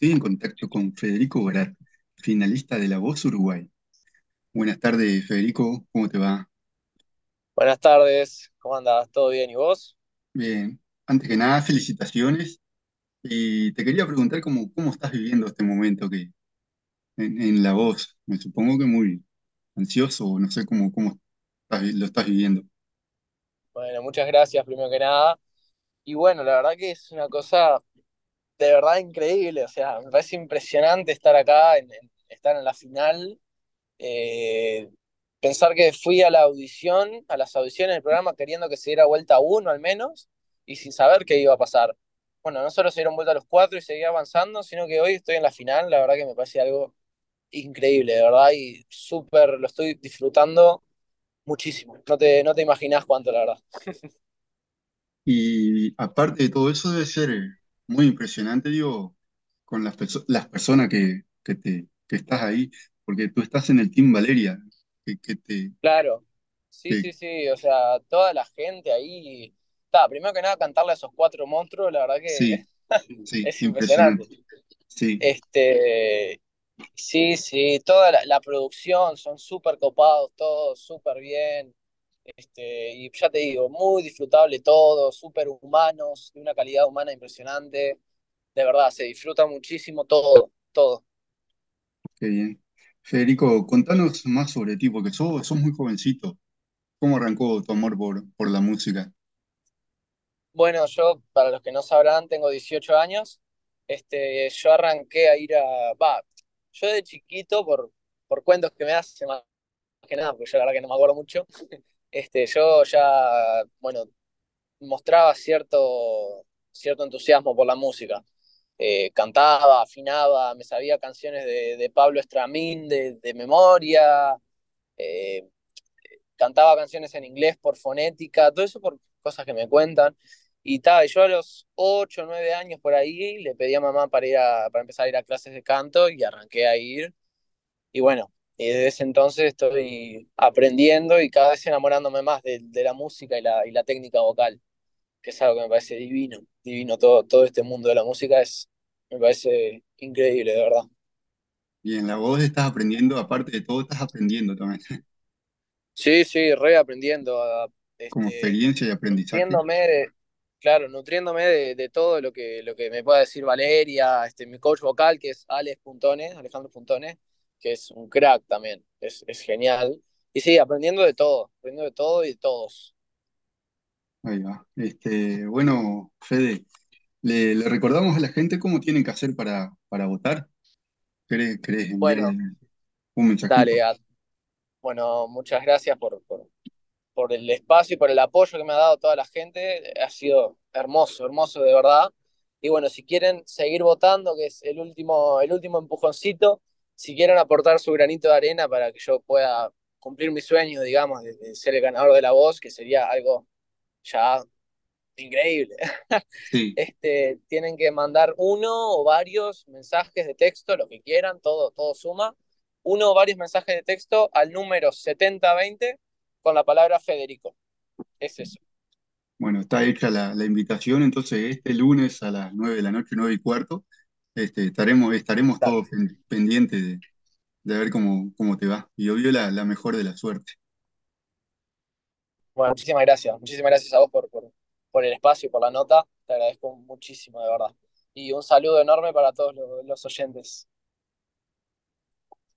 Estoy en contacto con Federico Borat, finalista de La Voz Uruguay. Buenas tardes, Federico, ¿cómo te va? Buenas tardes, ¿cómo andás? ¿Todo bien? ¿Y vos? Bien. Antes que nada, felicitaciones. Y te quería preguntar cómo, cómo estás viviendo este momento que, en, en La Voz. Me supongo que muy ansioso, no sé cómo, cómo estás lo estás viviendo. Bueno, muchas gracias primero que nada. Y bueno, la verdad que es una cosa de verdad increíble, o sea, me parece impresionante estar acá, estar en la final. Eh, pensar que fui a la audición, a las audiciones del programa queriendo que se diera vuelta uno al menos y sin saber qué iba a pasar. Bueno, no solo se dieron vuelta los cuatro y seguí avanzando, sino que hoy estoy en la final, la verdad que me parece algo increíble, de verdad, y súper lo estoy disfrutando Muchísimo. No te, no te imaginas cuánto, la verdad. Y aparte de todo eso, debe ser muy impresionante, digo, con las, perso- las personas que, que, te, que estás ahí, porque tú estás en el Team Valeria, que, que te... Claro. Sí, sí, sí. O sea, toda la gente ahí. Está, primero que nada, cantarle a esos cuatro monstruos, la verdad que sí, sí, es impresionante. impresionante. Sí. Este, sí, sí, toda la, la producción, son súper copados, todos súper bien. Este, y ya te digo, muy disfrutable todo, súper humanos, de una calidad humana impresionante. De verdad, se disfruta muchísimo todo, todo. Qué bien. Federico, contanos más sobre ti, porque sos, sos muy jovencito. ¿Cómo arrancó tu amor por, por la música? Bueno, yo, para los que no sabrán, tengo 18 años. Este, yo arranqué a ir a... Va, yo de chiquito, por, por cuentos que me hacen que nada, porque yo la verdad que no me acuerdo mucho, este, yo ya, bueno, mostraba cierto, cierto entusiasmo por la música. Eh, cantaba, afinaba, me sabía canciones de, de Pablo Estramín de, de memoria, eh, cantaba canciones en inglés por fonética, todo eso por cosas que me cuentan. Y tal, yo a los 8 o 9 años por ahí le pedí a mamá para ir a, para empezar a ir a clases de canto y arranqué a ir. Y bueno, y desde ese entonces estoy aprendiendo y cada vez enamorándome más de, de la música y la, y la técnica vocal, que es algo que me parece divino, divino todo, todo este mundo de la música es, me parece increíble, de verdad. Y en la voz estás aprendiendo, aparte de todo, estás aprendiendo también, Sí, sí, reaprendiendo, a, como este, experiencia y aprendizaje. nutriéndome de, claro, nutriéndome de, de todo lo que, lo que me pueda decir Valeria, este, mi coach vocal, que es Alex Puntones, Alejandro Puntones, que es un crack también, es, es genial. Y sí, aprendiendo de todo, aprendiendo de todo y de todos. Ahí va. Este, bueno, Fede, le, le recordamos a la gente cómo tienen que hacer para, para votar. ¿Querés, querés enviarle Bueno, un mensajito? dale, a- bueno, muchas gracias por, por, por el espacio y por el apoyo que me ha dado toda la gente. Ha sido hermoso, hermoso de verdad. Y bueno, si quieren seguir votando, que es el último, el último empujoncito, si quieren aportar su granito de arena para que yo pueda cumplir mi sueño, digamos, de, de ser el ganador de la voz, que sería algo ya increíble. Sí. Este, tienen que mandar uno o varios mensajes de texto, lo que quieran, todo, todo suma. Uno o varios mensajes de texto al número 7020 con la palabra Federico. Es eso. Bueno, está hecha la, la invitación, entonces este lunes a las 9 de la noche, 9 y cuarto, este, estaremos, estaremos todos pen- pendientes de, de ver cómo, cómo te va. Y obvio la, la mejor de la suerte. Bueno, muchísimas gracias. Muchísimas gracias a vos por, por, por el espacio y por la nota. Te agradezco muchísimo, de verdad. Y un saludo enorme para todos los, los oyentes.